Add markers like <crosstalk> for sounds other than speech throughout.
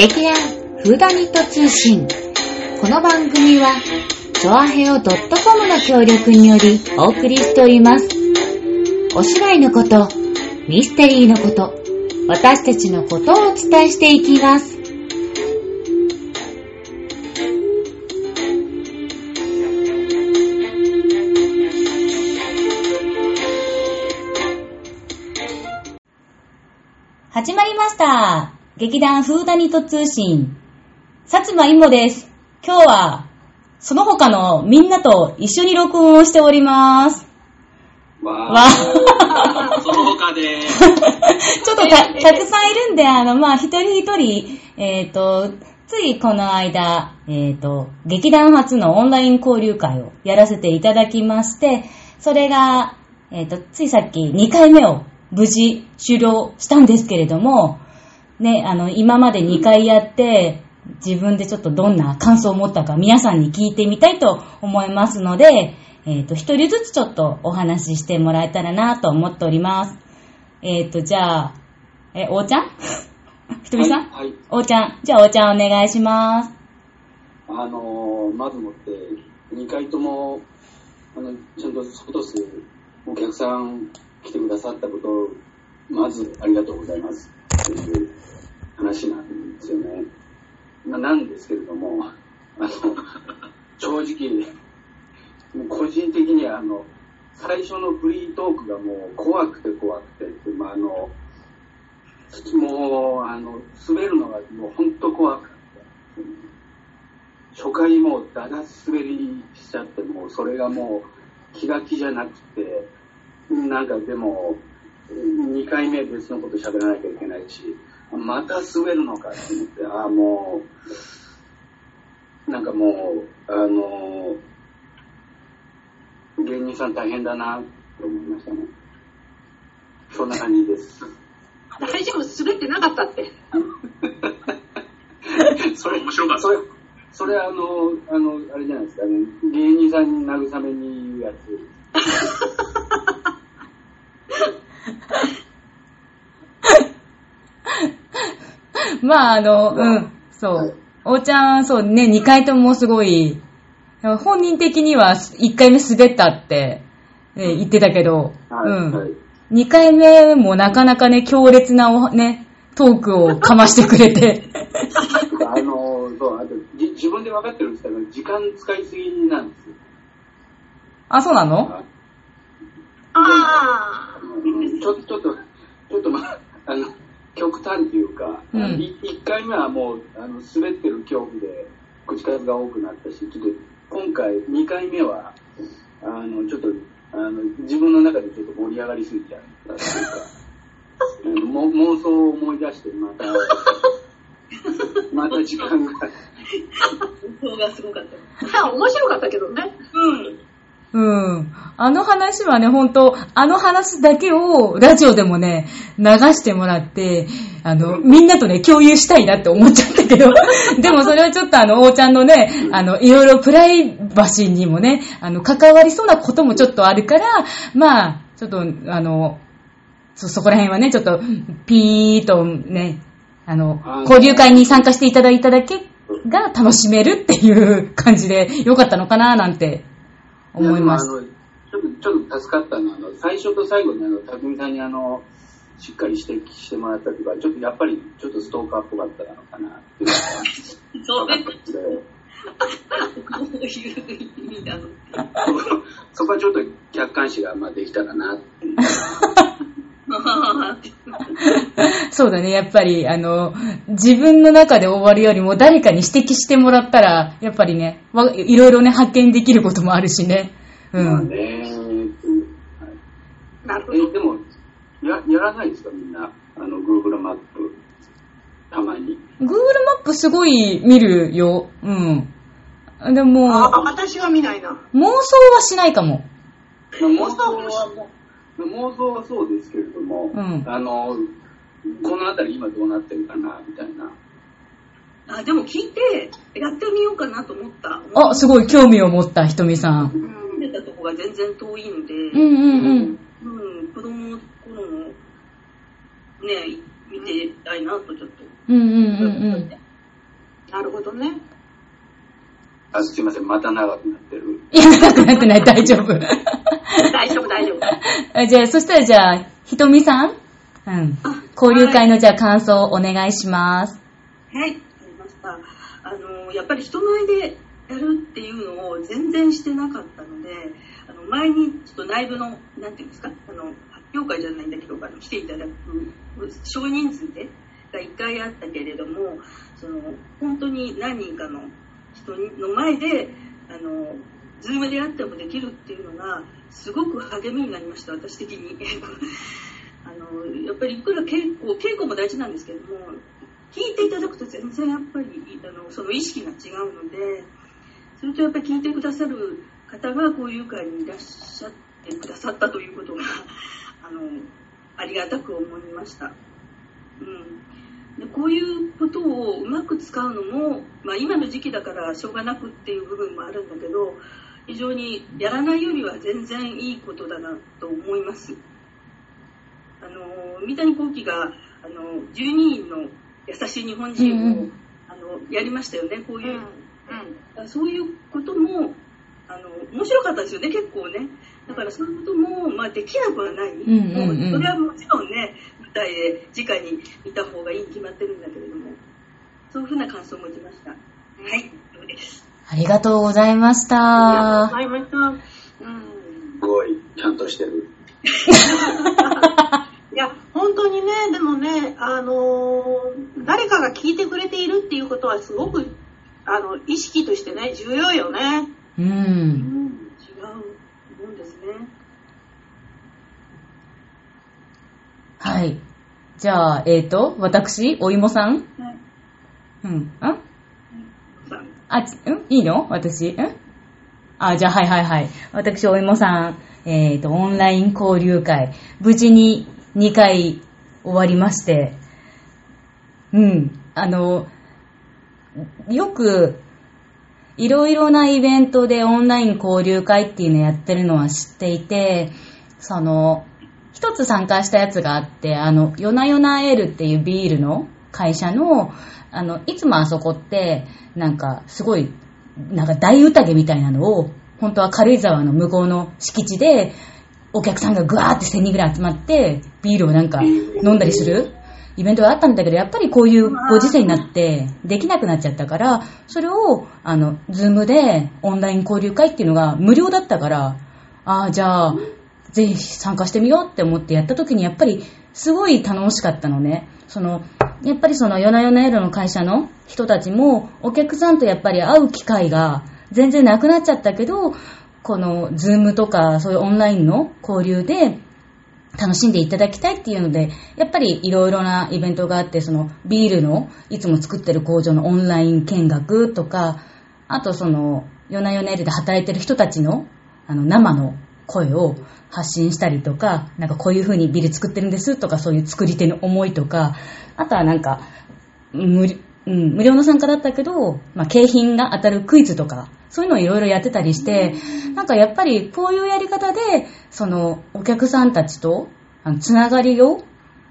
劇団フーダニット通信。この番組は、チョアヘオ .com の協力によりお送りしております。お芝居のこと、ミステリーのこと、私たちのことをお伝えしていきます。始まりました。劇団フーダニット通信。薩摩いもです。今日は、その他のみんなと一緒に録音をしております。わわー。<laughs> その他で、<laughs> ちょっとた、たくさんいるんで、あの、まあ、一人一人、えっ、と、ついこの間、えっ、と、劇団初のオンライン交流会をやらせていただきまして、それが、えっ、と、ついさっき2回目を無事終了したんですけれども、ね、あの、今まで2回やって、自分でちょっとどんな感想を持ったか皆さんに聞いてみたいと思いますので、えっ、と、一人ずつちょっとお話ししてもらえたらなと思っております。えっ、と、じゃあ、え、おーちゃん？<laughs> ひとみさん、はい。はいおーちゃん？じゃあ、おーちゃんお願いします。あのー、まずもって、2回とも、あの、ちゃんと外すお客さん来てくださったことを、まずありがとうございます。という話なんですよね。まあ、なんですけれども、あの、正直、もう個人的には、あの、最初のフリートークがもう怖くて怖くて、まあ、あの、もう、あの、滑るのがもう本当怖かった。初回もうだだ滑りしちゃって、もうそれがもう気が気じゃなくて、なんかでも、2回目別のこと喋らなきゃいけないし、また滑るのかと思って、ああ、もう、なんかもう、あの、芸人さん大変だなと思いましたね。そんな感じです。大丈夫、滑ってなかったって。<laughs> それ面白かった。それ、それあの、あの、あれじゃないですかね。芸人さんに慰めに言うやつ。<laughs> まあ、あの、うん、そう。おーちゃん、そうね、2回ともすごい、本人的には1回目滑ったって、ね言ってたけど、はい。うん。はい。2回目もなかなかね、強烈なおね、トークをかましてくれて。<laughs> あの、そう、あと、じ自分で分かってるんですけど、時間使いすぎなんですよ。あ、そうなの？ああうんちょちょっと、ちょっとまあ、あの、極端っていうか、うんい1回目はもう、あの、滑ってる恐怖で、口数が多くなったし、ちょっと、今回、2回目は、あの、ちょっと、あの、自分の中でちょっと盛り上がりすぎちゃったっていうか、あのも妄想を思い出して、また、また時間が、<laughs> あ、がすごかった。面白かったけどね。うん。うん。あの話はね、本当あの話だけをラジオでもね、流してもらって、あの、みんなとね、共有したいなって思っちゃったけど、<laughs> でもそれはちょっとあの、おーちゃんのね、あの、いろいろプライバシーにもね、あの、関わりそうなこともちょっとあるから、まあ、ちょっと、あの、そ、そこら辺はね、ちょっと、ピーっとね、あの交流会に参加していただいただけが楽しめるっていう感じでよかったのかななんて思いました。いやでもあのちょっと、ちょっと助かったのは、あの、最初と最後にあの、匠さんにあの、しっかり指摘してもらったというか、ちょっとやっぱり、ちょっとストーカーっぽかったのかなっていうのがそうね。ういう意味だろう。そこはちょっと客観視がまあできたらなっていう。そうだね、やっぱり、あの、自分の中で終わるよりも誰かに指摘してもらったら、やっぱりね、わいろいろね、発見できることもあるしね。うまあん。ね、なるほど。え、でも、や、やらないですかみんな？あの、Google マップ。たまに。Google マップすごい見るよ。うん。でも、あ、私は見ないな。妄想はしないかも。まあ、妄想はもう、妄想はそうですけれども、うんあの、この辺り今どうなってるかな、みたいな。あ、でも聞いて、やってみようかなと思った。あ、すごい興味を持ったひとみさん。うん。出たとこが全然遠いんで、うんうんうん。うん、子供の頃の、ね、見てたいなとちょっと。うんうんうんうん。なるほどね。あ、すいません、また長くなってる。いや、なくなってない、大丈夫。大丈夫、大丈夫。<laughs> あじゃあ、そしたらじゃあ、ひとみさんうん。交流会のじゃあ感想をお願いします。はい、わかりました。あの、やっぱり人前でやるっていうのを全然してなかったので、あの、前にちょっと内部の、なんていうんですか、あの、発表会じゃないんだけど、あの来ていただく少人数で、が1回あったけれども、その、本当に何人かの人の前で、あの、ズームであってもできるっていうのが、すごく励みになりました、私的に。あの、やっぱりいくら稽古、稽古も大事なんですけども、聞いていただくと全然やっぱり、あの、その意識が違うので、それとやっぱり聞いてくださる方が交流会にいらっしゃってくださったということが、<laughs> あの、ありがたく思いました。うん。でこういうことをうまく使うのも、まあ今の時期だからしょうがなくっていう部分もあるんだけど、非常にやらないよりは全然いいことだなと思います。あの、三谷幸喜が、あの、12人の優しい日本人を、うんうんあの、やりましたよね、こういう。そういうことも、あの、面白かったですよね、結構ね。だからそういうことも、まあ、できなくはない。んうんうんもうそれはもちろんね、舞台で直に見た方がいいに決まってるんだけれども、そういうふうな感想を持ちました。はい、どうです。ありがとうございましありた。がとうございました。うん。すごい、ちゃんとしてる。<laughs> いや、本当にね、でもね、あのー誰かが聞いてくれているっていうことはすごく、あの、意識としてね、重要よね。う。うんん、違うもんですね。はい。じゃあ、えっ、と、私、お芋さん？はい。うん。ん？さあ、ちん？いいの？私？ん？あ、じゃあ、はいはいはい。私、お芋さん、えっ、と、オンライン交流会、無事に2回終わりまして、うん。あの、よく、いろいろなイベントでオンライン交流会っていうのやってるのは知っていて、その、一つ参加したやつがあって、あの、ヨナヨナエールっていうビールの会社の、あの、いつもあそこって、なんか、すごい、なんか大宴みたいなのを、本当は軽井沢の向こうの敷地で、お客さんがぐわーって1000人ぐらい集まって、ビールをなんか飲んだりするイベントがあったんだけど、やっぱりこういうご時世になって、できなくなっちゃったから、それを、あの、ズームでオンライン交流会っていうのが無料だったから、ああ、じゃあ、ぜひ参加してみようって思ってやった時に、やっぱりすごい楽しかったのね。その、やっぱりその、よなよなエールの会社の人たちも、お客さんとやっぱり会う機会が全然なくなっちゃったけど、この、 Zoom とか、そういうオンラインの交流で、楽しんでいただきたいっていうので、やっぱりいろいろなイベントがあって、そのビールのいつも作ってる工場のオンライン見学とか、あとその、よなよなエールで働いてる人たちの、あの、生の声を発信したりとか、なんかこういう風にビール作ってるんですとか、そういう作り手の思いとか、あとはなんか、無料うん、無料の参加だったけど、まあ、景品が当たるクイズとか、そういうのをいろいろやってたりして、なんかやっぱりこういうやり方で、その、お客さんたちと、あの、つながりを、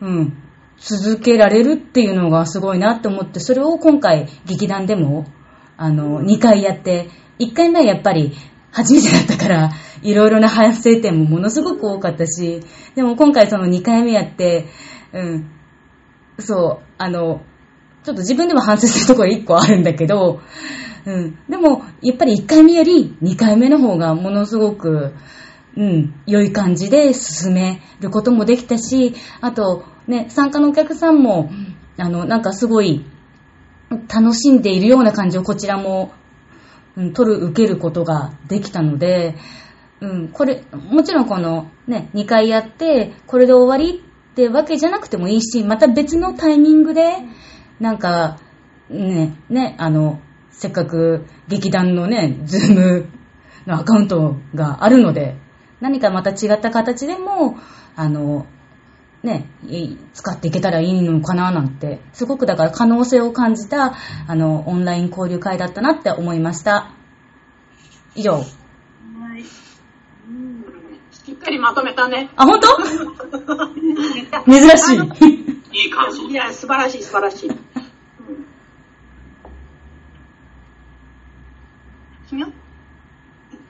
うん、続けられるっていうのがすごいなって思って、それを今回劇団でも、あの、2回やって、1回目はやっぱり初めてだったから、いろいろな反省点もものすごく多かったし、でも今回その2回目やって、うん、そう、あの、ちょっと自分でも反省するところ1個あるんだけど、うん。でも、やっぱり1回目より2回目の方がものすごく、うん、良い感じで進めることもできたし、あと、ね、参加のお客さんも、あの、なんかすごい、楽しんでいるような感じをこちらも、うん、取る、受けることができたので、うん、これ、もちろんこのね、2回やって、これで終わりってわけじゃなくてもいいし、また別のタイミングで、なんか、ね、ね、あの、せっかく劇団のね、ズームのアカウントがあるので、何かまた違った形でも、あの、ね、い使っていけたらいいのかななんて、すごくだから可能性を感じた、あの、オンライン交流会だったなって思いました。以上。はい。しっかりまとめたね。あ、本当？<laughs> 珍しい。いい感想いや、素晴らしい、素晴らしい。君は？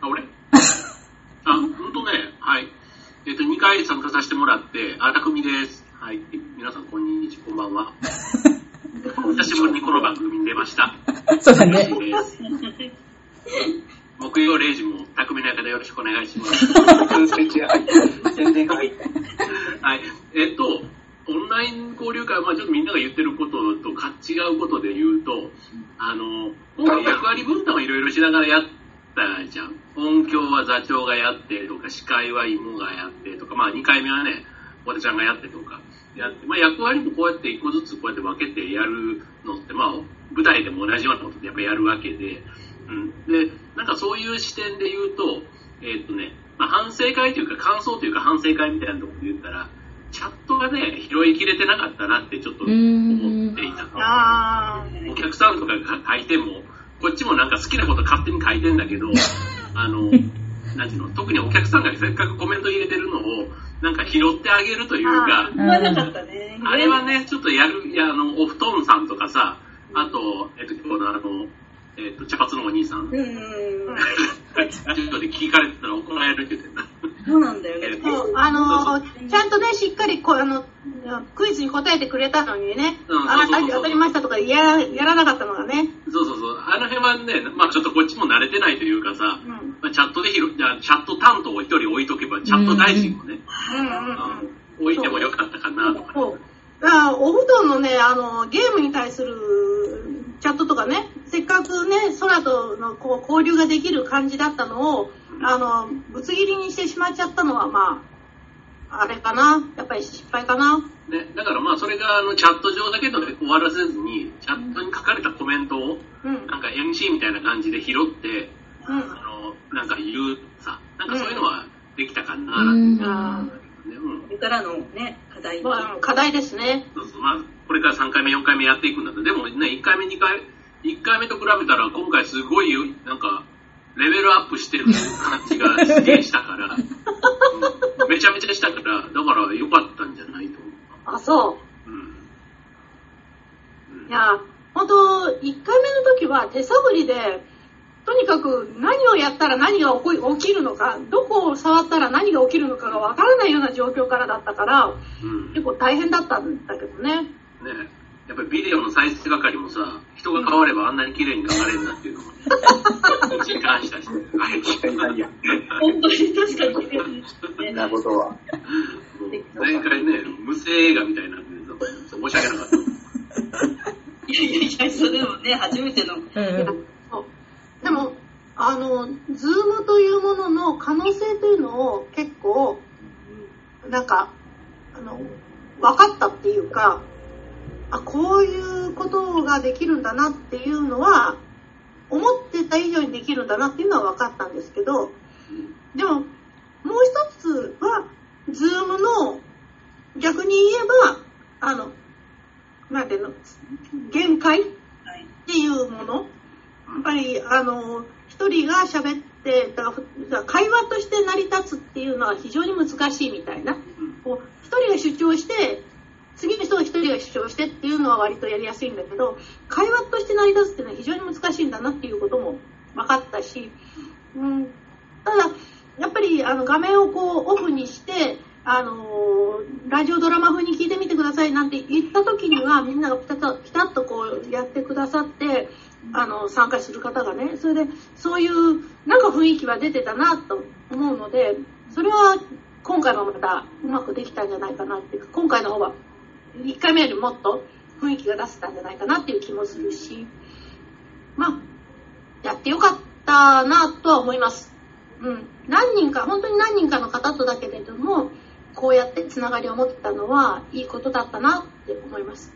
あ、俺？<laughs> あ、ほんとね、はい。えっ、と、2回参加させてもらって、あ、たくみです。はい。皆さん、こんにちは、こんばんは。久しぶりにこの番組に出ました。<laughs> そうだね。<laughs> 木曜0時も、たくみの中でよろしくお願いします。はい。えっと、ライン交流会、まあちょっとみんなが言ってることとか違うことで言うと、あの、今回役割分担をいろいろしながらやったじゃん。音響は座長がやってとか、司会は芋がやってとか、まあ2回目はね、おたちゃんがやってとか、やって、まあ役割もこうやって一個ずつこうやって分けてやるのって、まあ舞台でも同じようなことでやっぱやるわけで、うん。で、なんかそういう視点で言うと、えっとね、まあ反省会というか感想というか反省会みたいなところで言ったら、チャットがね、拾いきれてなかったなってちょっと思っていた。あお客さんとかが書いても、こっちもなんか好きなこと勝手に書いてんだけど、<laughs> あの、なんていうの、特にお客さんがせっかくコメント入れてるのを、なんか拾ってあげるというか。あれはね、ちょっとやる、いや、あの、お布団さんとかさ、あと、えっと、今日のあの、えっと、茶髪のお兄さん、うんうん。ラジオで聞かれてたら怒られるって言ってた。そうなんだよね。そう、あのーちゃんとね、しっかりこう、あの、クイズに答えてくれたのにね、うんあそうそうそう。当たりましたとかやらやらなかったのがね、そうそうそう。あの辺はね、まあちょっとこっちも慣れてないというかさ、うん、うんまあ、チャットで拾じゃあチャット担当を一人置いとけば、チャット大臣もね、置いてもよかったかなとか。そう。だからお布団のね、あの、ゲームに対するチャットとかね、せっかくね、空とのこう交流ができる感じだったのを、あの、ぶつ切りにしてしまっちゃったのは、まあ、あれかな。やっぱり失敗かな。ね、だからまあそれがあのチャット上だけで終わらせずに、チャットに書かれたコメントを、うん。なんか MC みたいな感じで拾って、うん。あの、なんか言うさ、なんかそういうのはできたかな、うんあねうんこれからのね、課題ーまあ課題ですね。そうそう、まあ、これから3回目、4回目やっていくんだと、でもね、1回目、2回、1回目と比べたら、今回すごい、なんか、レベルアップしてる感じがすげえしたから、う <laughs> んめちゃめちゃしたから、だから良かったんじゃないと思あ、そう。う。うん。うんいや、本当1回目の時は手探りで、とにかく何をやったら何が起こ起きるのか、どこを触ったら何が起きるのかがわからないような状況からだったから、うん。結構大変だったんだけどね。ねやっぱりビデオの再生係もさ、人が変わればあんなに綺麗に流れるんだっていうのも、<laughs> うちに感謝して、はい。いやいや、本当に確かにね。そんなことは。前回ね、無声映画みたいになってさ、申し訳なかった。いやいやいや、それでもね、初めての。でも、あの、 Zoomというものの可能性というのを結構、なんか、あの、分かったっていうか、あ、こういうことができるんだなっていうのは、思ってた以上にできるんだなっていうのは分かったんですけど、でも、もう一つは、 Zoomの、逆に言えば、あの、なんていうの、限界。っていうもの、やっぱり、あの、一人が喋って、だから会話として成り立つっていうのは非常に難しいみたいな。こう一人が主張して、次の人が一人が主張してっていうのは割とやりやすいんだけど、会話として成り立つっていうのは非常に難しいんだなっていうことも分かったし、うん、ただ、やっぱりあの画面をこうオフにして、あのラジオドラマ風に聞いてみてくださいなんて言った時にはみんながピタッとピタッとこうやってくださってあの参加する方がねそれでそういうなんか雰囲気は出てたなと思うのでそれは今回もまたうまくできたんじゃないかなっていうか今回の方は1回目よりもっと雰囲気が出せたんじゃないかなっていう気もするしまあやってよかったなとは思います。うん、何人か本当に何人かの方とだけれどもこうやってつながりを持ってたのはいいことだったなって思います。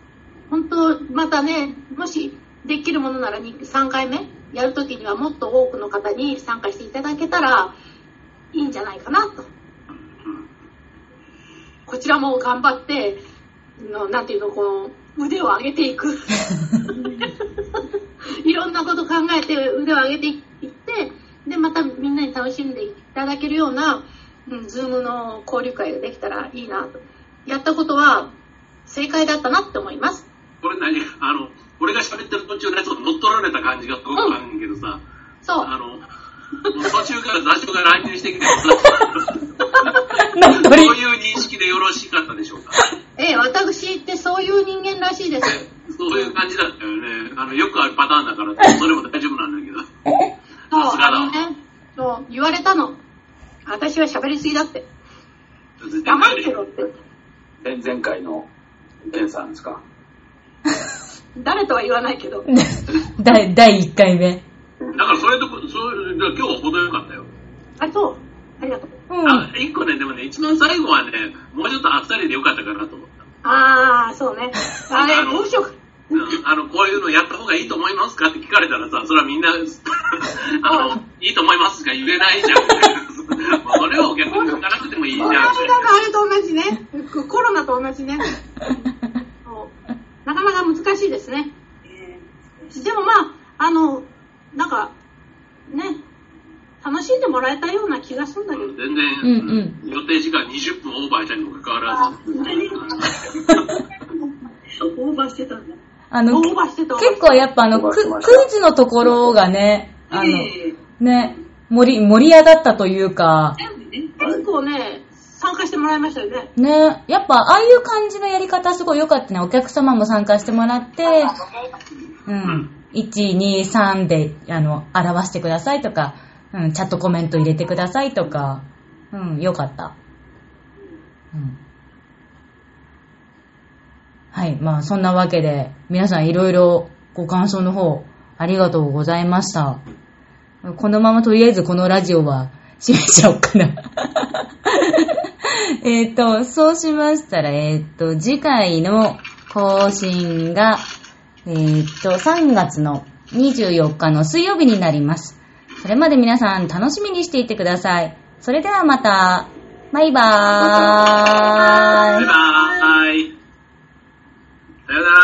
本当またねもしできるものなら3回目やるときにはもっと多くの方に参加していただけたらいいんじゃないかなと。こちらも頑張ってのなんていうのこの腕を上げていく <laughs> いろんなこと考えて腕を上げていってで、またみんなに楽しんでいただけるような、うん、ズームの交流会ができたらいいなと。やったことは正解だったなって思います。これ何？あの、俺が喋ってる途中のやつを乗っ取られた感じがすごくあるけどさ、そう。あの、途中から雑誌が乱入してきて、<laughs> そういう認識でよろしかったでしょうか？ええ、私ってそういう人間らしいです。そういう感じだったよね。あの、よくあるパターンだから、<laughs> それも大丈夫なんだけど。そう、さすがだあのね、そう、言われたの。私は喋りすぎだって。黙ってろって。前々回のケンさんですか？<laughs> 誰とは言わないけど。<laughs> 第第1回目。だからそれとこ、そうだから今日は程よかったよ。あ、そう。ありがとう。うん。あ、一個ね、でもね、一番最後はね、もうちょっとあっさりでよかったかなと思った。あー、そうね。あれ、どうしようか。うんあの、こういうのやった方がいいと思いますかって聞かれたらさ、それはみんな、<laughs> あの、いいと思いますしか言えないじゃん。<laughs> まあそれはお客に聞かなくてもいいじゃん。あれと同じね。コロナと同じね。<laughs> そうなかなか難しいですね。でもまあ、あの、なんか、ね、楽しんでもらえたような気がするんだけど。全然、うんうん予定時間20分オーバーしたにもかかわらず。<laughs> オーバーしてたんだ。あの、結構やっぱあの、ククイズのところがね、あの、ええね、盛り、盛り上がったというか。結構ね、参加してもらいましたよね。ね、やっぱああいう感じのやり方すごい良かったね。お客様も参加してもらって、うん。1、2、3で、あの、表してくださいとか、うん、チャットコメント入れてくださいとか、うん、良かった。うん。はい、まあそんなわけで、皆さんいろいろご感想の方、ありがとうございました。このままとりあえずこのラジオは閉めちゃおうかな。<laughs> えっと、そうしましたら、えっ、と、次回の更新が、えっ、と、3月の24日の水曜日になります。それまで皆さん楽しみにしていてください。それではまた、バイバーイバイバーイ。さよなら。